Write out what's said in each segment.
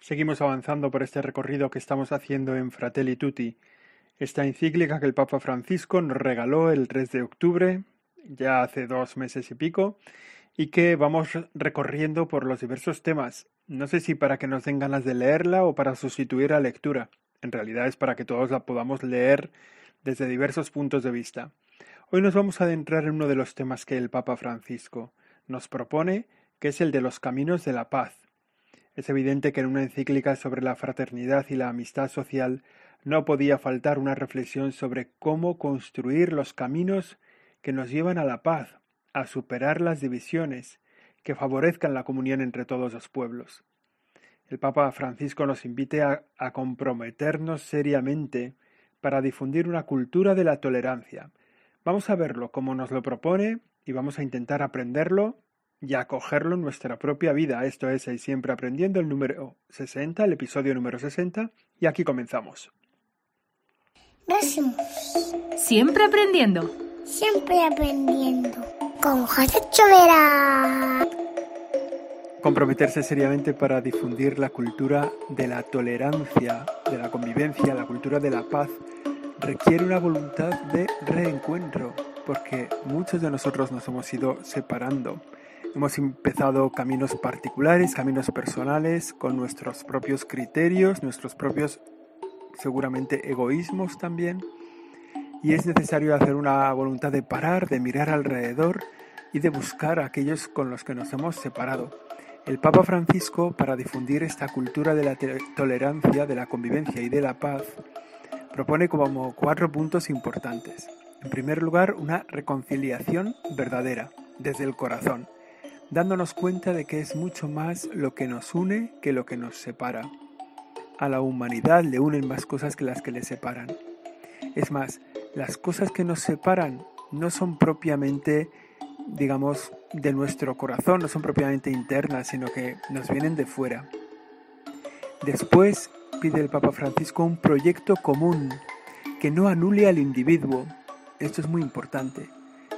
Seguimos avanzando por este recorrido que estamos haciendo en Fratelli Tutti, esta encíclica que el Papa Francisco nos regaló el 3 de octubre, ya hace dos meses y pico, y que vamos recorriendo por los diversos temas. No sé si para que nos den ganas de leerla o para sustituir a lectura. En realidad es para que todos la podamos leer desde diversos puntos de vista. Hoy nos vamos a adentrar en uno de los temas que el Papa Francisco nos propone, que es el de los caminos de la paz. Es evidente que en una encíclica sobre la fraternidad y la amistad social no podía faltar una reflexión sobre cómo construir los caminos que nos llevan a la paz, a superar las divisiones, que favorezcan la comunión entre todos los pueblos. El Papa Francisco nos invite a, a comprometernos seriamente para difundir una cultura de la tolerancia. Vamos a verlo como nos lo propone y vamos a intentar aprenderlo y acogerlo en nuestra propia vida. Esto es el Siempre Aprendiendo, el número 60, el episodio número 60, y aquí comenzamos. Siempre aprendiendo. Siempre aprendiendo. Con José Chovera. Comprometerse seriamente para difundir la cultura de la tolerancia, de la convivencia, la cultura de la paz, requiere una voluntad de reencuentro, porque muchos de nosotros nos hemos ido separando Hemos empezado caminos particulares, caminos personales, con nuestros propios criterios, nuestros propios seguramente egoísmos también. Y es necesario hacer una voluntad de parar, de mirar alrededor y de buscar a aquellos con los que nos hemos separado. El Papa Francisco, para difundir esta cultura de la tolerancia, de la convivencia y de la paz, propone como cuatro puntos importantes. En primer lugar, una reconciliación verdadera, desde el corazón dándonos cuenta de que es mucho más lo que nos une que lo que nos separa. A la humanidad le unen más cosas que las que le separan. Es más, las cosas que nos separan no son propiamente, digamos, de nuestro corazón, no son propiamente internas, sino que nos vienen de fuera. Después pide el Papa Francisco un proyecto común que no anule al individuo. Esto es muy importante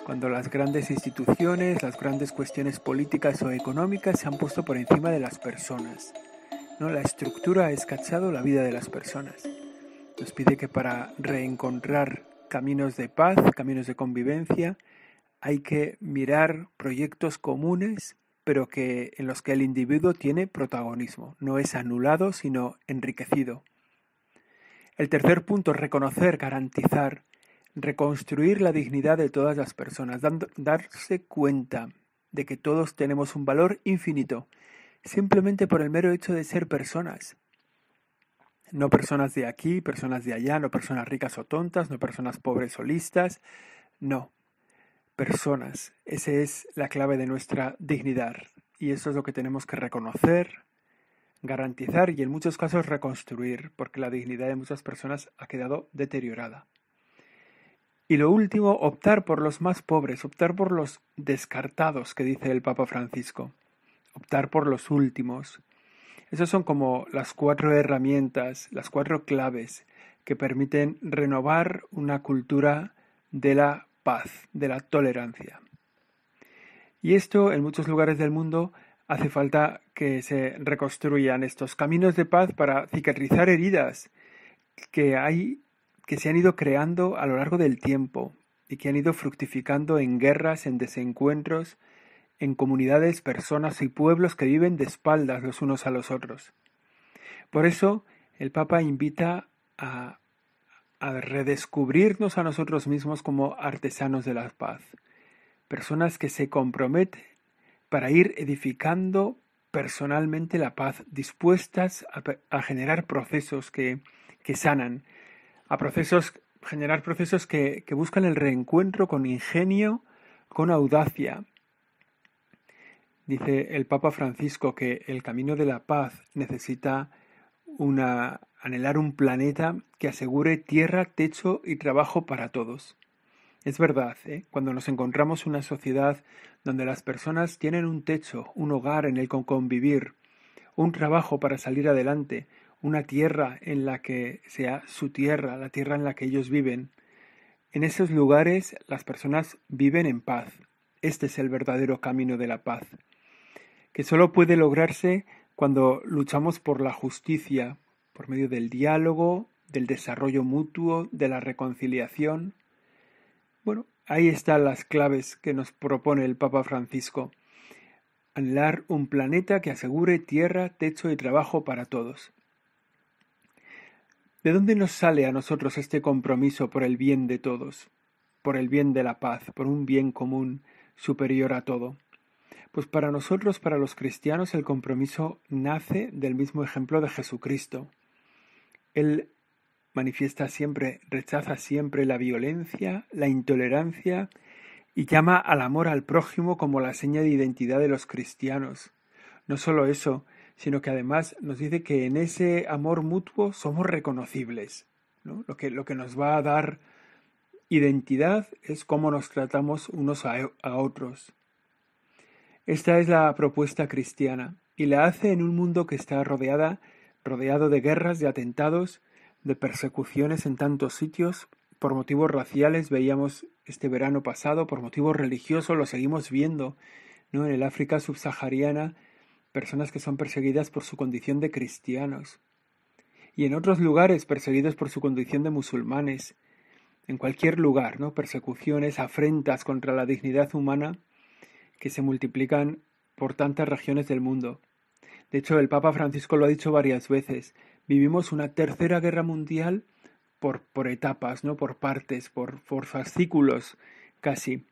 cuando las grandes instituciones, las grandes cuestiones políticas o económicas se han puesto por encima de las personas. ¿no? La estructura ha escachado la vida de las personas. Nos pide que para reencontrar caminos de paz, caminos de convivencia, hay que mirar proyectos comunes, pero que en los que el individuo tiene protagonismo, no es anulado, sino enriquecido. El tercer punto, reconocer, garantizar reconstruir la dignidad de todas las personas, darse cuenta de que todos tenemos un valor infinito, simplemente por el mero hecho de ser personas. No personas de aquí, personas de allá, no personas ricas o tontas, no personas pobres o listas, no, personas. Esa es la clave de nuestra dignidad y eso es lo que tenemos que reconocer, garantizar y en muchos casos reconstruir, porque la dignidad de muchas personas ha quedado deteriorada. Y lo último, optar por los más pobres, optar por los descartados, que dice el Papa Francisco, optar por los últimos. Esas son como las cuatro herramientas, las cuatro claves que permiten renovar una cultura de la paz, de la tolerancia. Y esto en muchos lugares del mundo hace falta que se reconstruyan estos caminos de paz para cicatrizar heridas que hay que se han ido creando a lo largo del tiempo y que han ido fructificando en guerras, en desencuentros, en comunidades, personas y pueblos que viven de espaldas los unos a los otros. Por eso el Papa invita a, a redescubrirnos a nosotros mismos como artesanos de la paz, personas que se comprometen para ir edificando personalmente la paz, dispuestas a, a generar procesos que, que sanan, a procesos, generar procesos que, que buscan el reencuentro con ingenio, con audacia. Dice el Papa Francisco que el camino de la paz necesita una, anhelar un planeta que asegure tierra, techo y trabajo para todos. Es verdad, ¿eh? cuando nos encontramos una sociedad donde las personas tienen un techo, un hogar en el que convivir, un trabajo para salir adelante, una tierra en la que sea su tierra, la tierra en la que ellos viven. En esos lugares las personas viven en paz. Este es el verdadero camino de la paz, que solo puede lograrse cuando luchamos por la justicia, por medio del diálogo, del desarrollo mutuo, de la reconciliación. Bueno, ahí están las claves que nos propone el Papa Francisco. Anhelar un planeta que asegure tierra, techo y trabajo para todos. ¿De dónde nos sale a nosotros este compromiso por el bien de todos, por el bien de la paz, por un bien común superior a todo? Pues para nosotros, para los cristianos, el compromiso nace del mismo ejemplo de Jesucristo. Él manifiesta siempre, rechaza siempre la violencia, la intolerancia y llama al amor al prójimo como la seña de identidad de los cristianos. No solo eso, sino que además nos dice que en ese amor mutuo somos reconocibles. Lo, que, lo que nos va a dar identidad es cómo nos tratamos unos a, a otros. Esta es la propuesta cristiana y la hace en un mundo que está rodeada, rodeado de guerras, de atentados, de persecuciones en tantos sitios, por motivos raciales, veíamos este verano pasado, por motivos religiosos, lo seguimos viendo, ¿no? En el África subsahariana personas que son perseguidas por su condición de cristianos, y en otros lugares perseguidos por su condición de musulmanes, en cualquier lugar, ¿no? Persecuciones, afrentas contra la dignidad humana que se multiplican por tantas regiones del mundo. De hecho, el Papa Francisco lo ha dicho varias veces, vivimos una tercera guerra mundial por, por etapas, ¿no? Por partes, por, por fascículos, casi.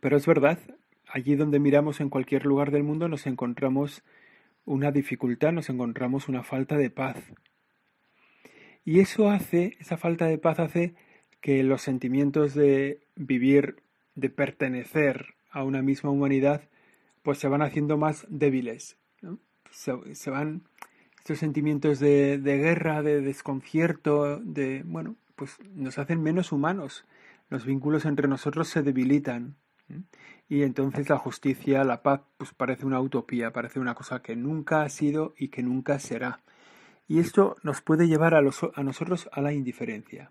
Pero es verdad, allí donde miramos en cualquier lugar del mundo nos encontramos una dificultad, nos encontramos una falta de paz. Y eso hace, esa falta de paz hace que los sentimientos de vivir, de pertenecer a una misma humanidad, pues se van haciendo más débiles. Se, van estos sentimientos de, de guerra, de desconcierto, de, bueno, pues nos hacen menos humanos. Los vínculos entre nosotros se debilitan. Y entonces la justicia, la paz, pues parece una utopía, parece una cosa que nunca ha sido y que nunca será. Y esto nos puede llevar a, nosotros a la indiferencia.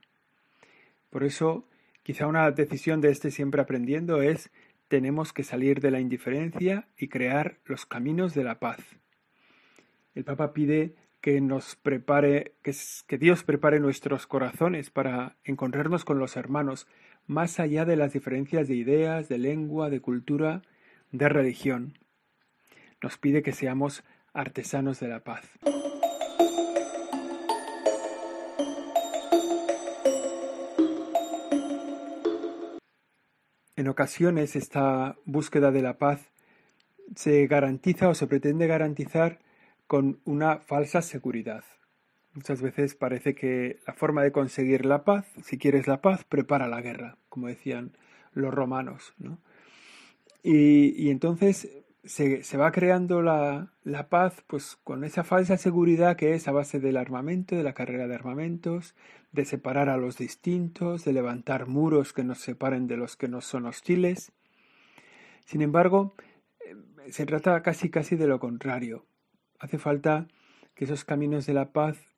Por eso, quizá una decisión de este siempre aprendiendo es tenemos que salir de la indiferencia y crear los caminos de la paz. El Papa pide que nos prepare, que, que Dios prepare nuestros corazones para encontrarnos con los hermanos, más allá de las diferencias de ideas, de lengua, de cultura, de religión. Nos pide que seamos artesanos de la paz. En ocasiones esta búsqueda de la paz se garantiza o se pretende garantizar con una falsa seguridad. Muchas veces parece que la forma de conseguir la paz, si quieres la paz, prepara la guerra, como decían los romanos. ¿no? Y, entonces se, se, va creando la, la, paz pues con esa falsa seguridad que es a base del armamento, de la carrera de armamentos, de separar a los distintos, de levantar muros que nos separen de los que nos son hostiles. Sin embargo, eh, se trata casi casi de lo contrario. Hace falta que esos caminos de la paz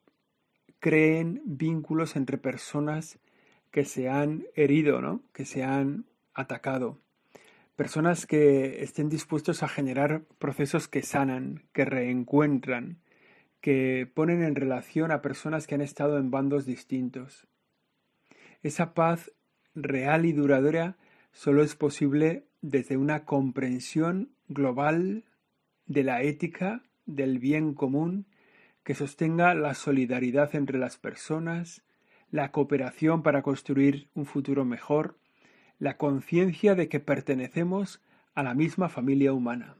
creen vínculos entre personas que se han herido, ¿no? que se han atacado. Personas que estén dispuestos a generar procesos que sanan, que reencuentran, que ponen en relación a personas que han estado en bandos distintos. Esa paz real y duradera solo es posible desde una comprensión global de la ética, del bien común que sostenga la solidaridad entre las personas, la cooperación para construir un futuro mejor, la conciencia de que pertenecemos a la misma familia humana.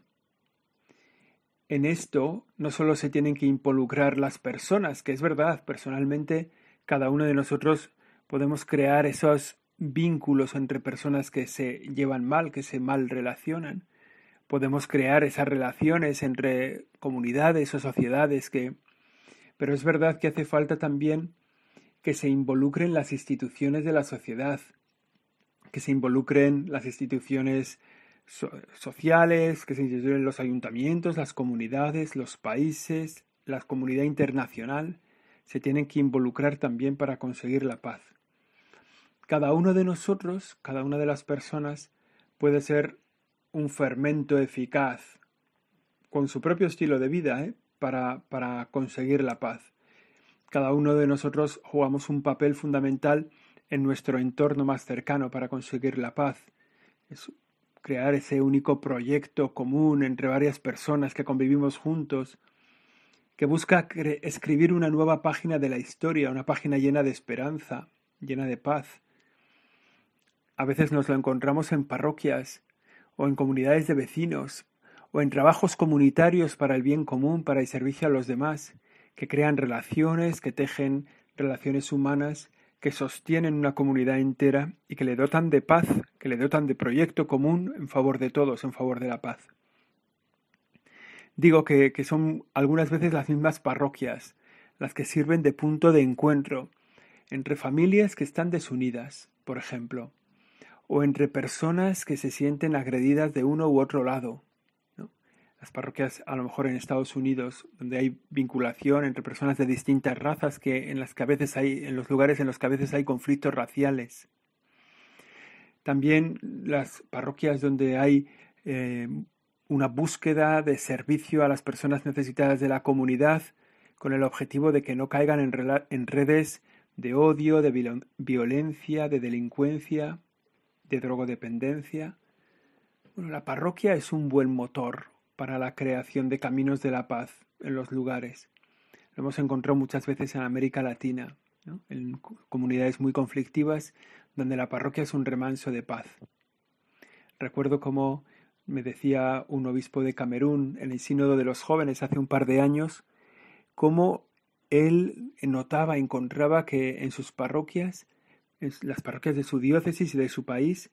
En esto no solo se tienen que involucrar las personas, que es verdad, personalmente cada uno de nosotros podemos crear esos vínculos entre personas que se llevan mal, que se mal relacionan. Podemos crear esas relaciones entre comunidades o sociedades que pero es verdad que hace falta también que se involucren las instituciones de la sociedad, que se involucren las instituciones sociales, que se involucren los ayuntamientos, las comunidades, los países, la comunidad internacional, se tienen que involucrar también para conseguir la paz. Cada uno de nosotros, cada una de las personas, puede ser un fermento eficaz con su propio estilo de vida ¿eh? Para, para conseguir la paz. Cada uno de nosotros jugamos un papel fundamental en nuestro entorno más cercano para conseguir la paz. Es crear ese único proyecto común entre varias personas que convivimos juntos, que busca escribir una nueva página de la historia, una página llena de esperanza, llena de paz. A veces nos lo encontramos en parroquias o en comunidades de vecinos o en trabajos comunitarios para el bien común, para el servicio a los demás, que crean relaciones, que tejen relaciones humanas, que sostienen una comunidad entera y que le dotan de paz, que le dotan de proyecto común en favor de todos, en favor de la paz. Digo que, que son algunas veces las mismas parroquias, las que sirven de punto de encuentro entre familias que están desunidas, por ejemplo, o entre personas que se sienten agredidas de uno u otro lado, las parroquias a lo mejor en Estados Unidos, donde hay vinculación entre personas de distintas razas, que en las que a veces hay, en los lugares en los que a veces hay conflictos raciales. También las parroquias donde hay eh, una búsqueda de servicio a las personas necesitadas de la comunidad, con el objetivo de que no caigan en, redes de odio, de violencia, de delincuencia, de drogodependencia. Bueno, la parroquia es un buen motor, para la creación de caminos de la paz en los lugares. Lo hemos encontrado muchas veces en América Latina, en comunidades muy conflictivas donde la parroquia es un remanso de paz. Recuerdo como me decía un obispo de Camerún en el sínodo de los jóvenes hace un par de años, cómo él notaba, encontraba que en sus parroquias, en las parroquias de su diócesis y de su país,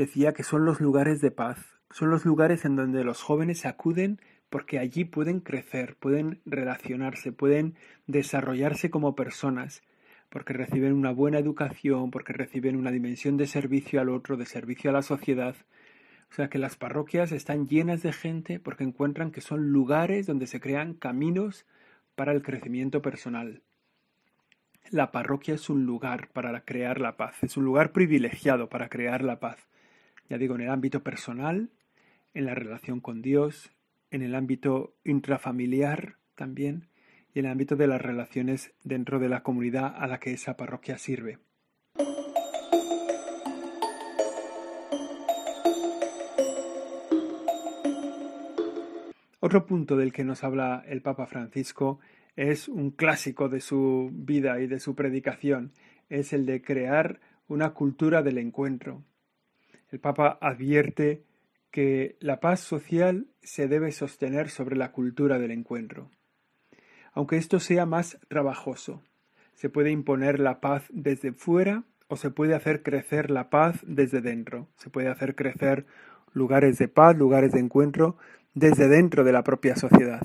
decía que son los lugares de paz, son los lugares en donde los jóvenes acuden porque allí pueden crecer, pueden relacionarse, pueden desarrollarse como personas, porque reciben una buena educación, porque reciben una dimensión de servicio al otro, de servicio a la sociedad. O sea que las parroquias están llenas de gente porque encuentran que son lugares donde se crean caminos para el crecimiento personal. La parroquia es un lugar para crear la paz, es un lugar privilegiado para crear la paz. Ya digo, en el ámbito personal, en la relación con Dios, en el ámbito intrafamiliar también y en el ámbito de las relaciones dentro de la comunidad a la que esa parroquia sirve. Otro punto del que nos habla el Papa Francisco es un clásico de su vida y de su predicación, es el de crear una cultura del encuentro. El Papa advierte que la paz social se debe sostener sobre la cultura del encuentro. Aunque esto sea más trabajoso, se puede imponer la paz desde fuera o se puede hacer crecer la paz desde dentro. Se puede hacer crecer lugares de paz, lugares de encuentro desde dentro de la propia sociedad.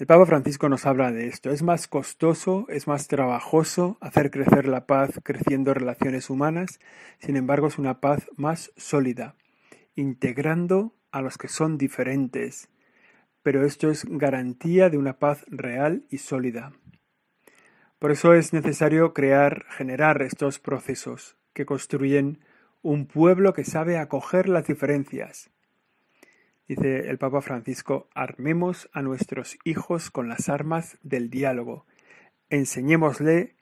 El Papa Francisco nos habla de esto. Es más costoso, es más trabajoso hacer crecer la paz creciendo relaciones humanas, sin embargo es una paz más sólida, integrando a los que son diferentes, pero esto es garantía de una paz real y sólida. Por eso es necesario crear, generar estos procesos que construyen un pueblo que sabe acoger las diferencias. Dice el Papa Francisco, armemos a nuestros hijos con las armas del diálogo, enseñémosle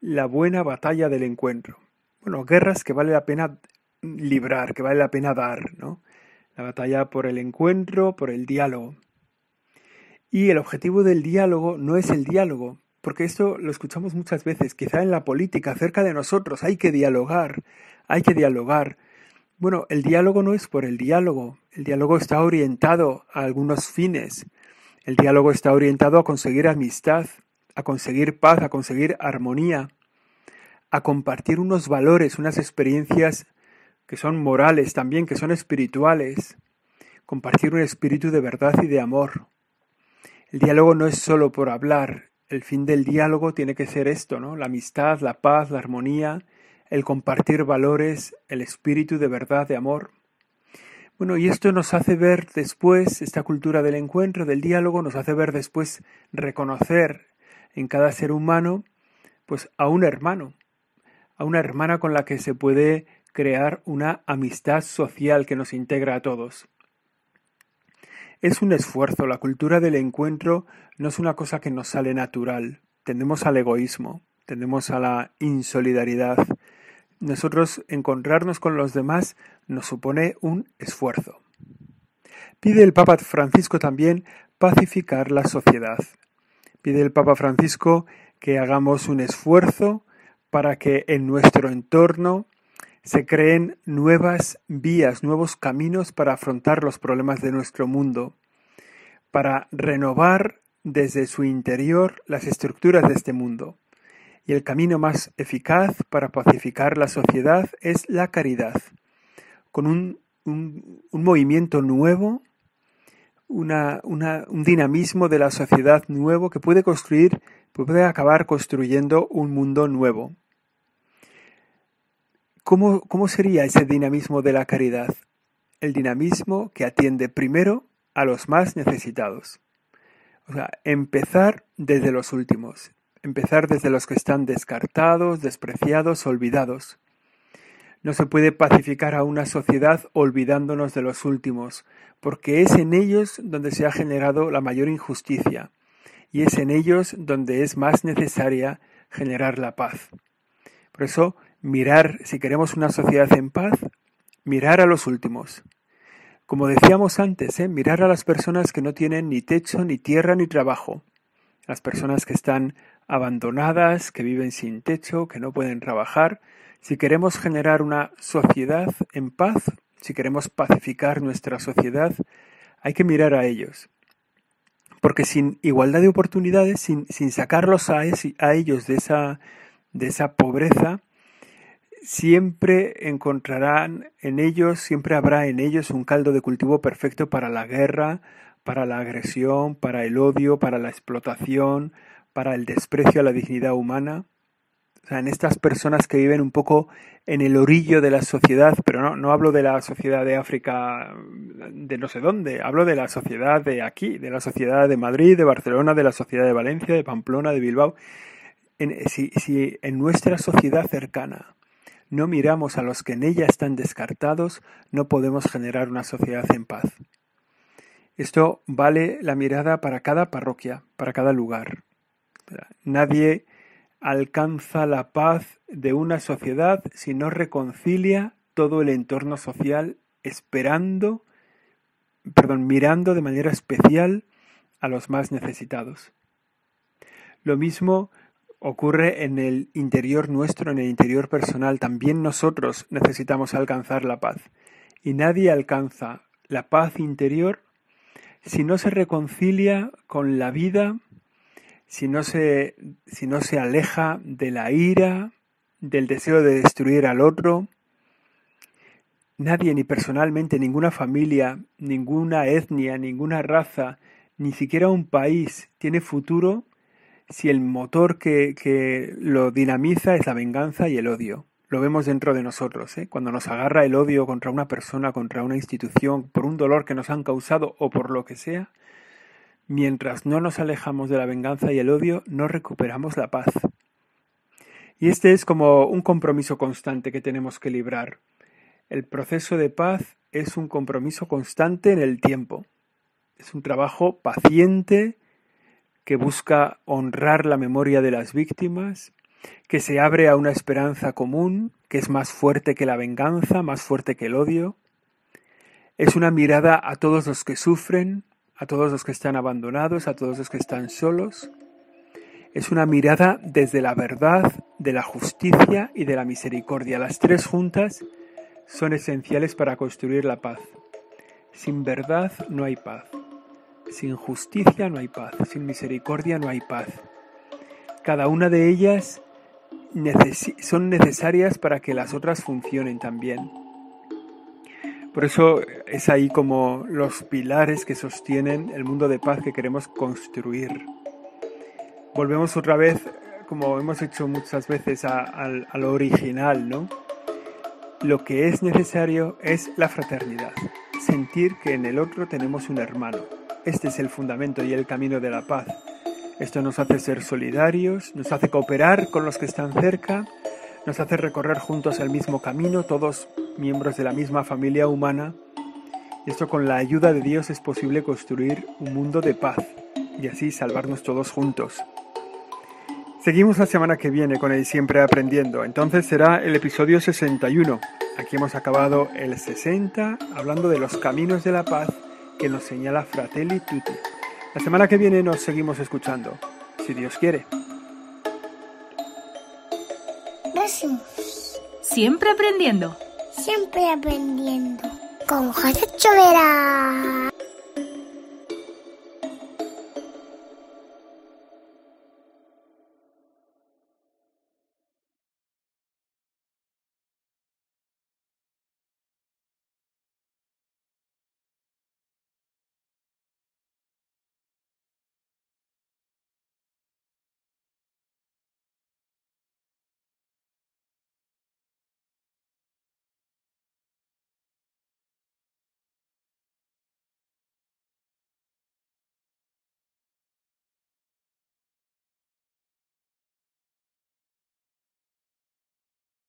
la buena batalla del encuentro. Bueno, guerras que vale la pena librar, que vale la pena dar, ¿no? La batalla por el encuentro, por el diálogo. Y el objetivo del diálogo no es el diálogo, porque esto lo escuchamos muchas veces, quizá en la política, cerca de nosotros, hay que dialogar, hay que dialogar. Bueno, el diálogo no es por el diálogo, el diálogo está orientado a algunos fines, el diálogo está orientado a conseguir amistad, a conseguir paz, a conseguir armonía, a compartir unos valores, unas experiencias que son morales también, que son espirituales, compartir un espíritu de verdad y de amor. El diálogo no es solo por hablar, el fin del diálogo tiene que ser esto, ¿no? La amistad, la paz, la armonía, el compartir valores, el espíritu de verdad, de amor. Bueno, y esto nos hace ver después, esta cultura del encuentro, del diálogo, nos hace ver después reconocer en cada ser humano, pues a un hermano, a una hermana con la que se puede crear una amistad social que nos integra a todos. Es un esfuerzo, la cultura del encuentro no es una cosa que nos sale natural. Tendemos al egoísmo, tendemos a la insolidaridad. Nosotros encontrarnos con los demás nos supone un esfuerzo. Pide el Papa Francisco también pacificar la sociedad. Pide el Papa Francisco que hagamos un esfuerzo para que en nuestro entorno se creen nuevas vías, nuevos caminos para afrontar los problemas de nuestro mundo, para renovar desde su interior las estructuras de este mundo. Y el camino más eficaz para pacificar la sociedad es la caridad, con un, un, movimiento nuevo, una, un dinamismo de la sociedad nuevo que puede construir, puede acabar construyendo un mundo nuevo. ¿Cómo, ¿Cómo sería ese dinamismo de la caridad? El dinamismo que atiende primero a los más necesitados. O sea, empezar desde los últimos, empezar desde los que están descartados, despreciados, olvidados. No se puede pacificar a una sociedad olvidándonos de los últimos, porque es en ellos donde se ha generado la mayor injusticia, y es en ellos donde es más necesaria generar la paz. Por eso, mirar, si queremos una sociedad en paz, mirar a los últimos. Como decíamos antes, ¿eh? mirar a las personas que no tienen ni techo, ni tierra, ni trabajo. Las personas que están abandonadas, que viven sin techo, que no pueden trabajar. Si queremos generar una sociedad en paz, si queremos pacificar nuestra sociedad, hay que mirar a ellos. Porque sin igualdad de oportunidades, sin, sin sacarlos a, a ellos de esa, de esa pobreza, siempre encontrarán en ellos, siempre habrá en ellos un caldo de cultivo perfecto para la guerra, para la agresión, para el odio, para la explotación, para el desprecio a la dignidad humana. O sea, en estas personas que viven un poco en el orillo de la sociedad, pero no, no hablo de la sociedad de África de no sé dónde, hablo de la sociedad de aquí, de la sociedad de Madrid, de Barcelona, de la sociedad de Valencia, de Pamplona, de Bilbao. si, si en nuestra sociedad cercana no miramos a los que en ella están descartados, no podemos generar una sociedad en paz. Esto vale la mirada para cada parroquia, para cada lugar. Nadie alcanza la paz de una sociedad si no reconcilia todo el entorno social esperando, perdón, mirando de manera especial a los más necesitados. Lo mismo ocurre en el interior nuestro, en el interior personal. También nosotros necesitamos alcanzar la paz. Y nadie alcanza la paz interior si no se reconcilia con la vida, si no se, si no se aleja de la ira, del deseo de destruir al otro. Nadie, ni personalmente, ninguna familia, ninguna etnia, ninguna raza, ni siquiera un país tiene futuro si el motor que, lo dinamiza es la venganza y el odio. Lo vemos dentro de nosotros, ¿eh? cuando nos agarra el odio contra una persona, contra una institución, por un dolor que nos han causado o por lo que sea, mientras no nos alejamos de la venganza y el odio, no recuperamos la paz. Y este es como un compromiso constante que tenemos que librar. El proceso de paz es un compromiso constante en el tiempo. Es un trabajo paciente, que busca honrar la memoria de las víctimas, que se abre a una esperanza común, que es más fuerte que la venganza, más fuerte que el odio. Es una mirada a todos los que sufren, a todos los que están abandonados, a todos los que están solos. Es una mirada desde la verdad, de la justicia y de la misericordia. Las tres juntas son esenciales para construir la paz. Sin verdad no hay paz. Sin justicia no hay paz, sin misericordia no hay paz. Cada una de ellas son necesarias para que las otras funcionen también. Por eso es ahí como los pilares que sostienen el mundo de paz que queremos construir. Volvemos otra vez, como hemos hecho muchas veces, a, lo original, ¿no? Lo que es necesario es la fraternidad, sentir que en el otro tenemos un hermano este es el fundamento y el camino de la paz. Esto nos hace ser solidarios, nos hace cooperar con los que están cerca, nos hace recorrer juntos el mismo camino, todos miembros de la misma familia humana. Y esto con la ayuda de Dios es posible construir un mundo de paz y así salvarnos todos juntos. Seguimos la semana que viene con el Siempre Aprendiendo. Entonces será el episodio 61. Aquí hemos acabado el 60 hablando de los caminos de la paz que nos señala Fratelli Tutti. La semana que viene nos seguimos escuchando, si Dios quiere. Siempre aprendiendo. Siempre aprendiendo. Con José Chovera.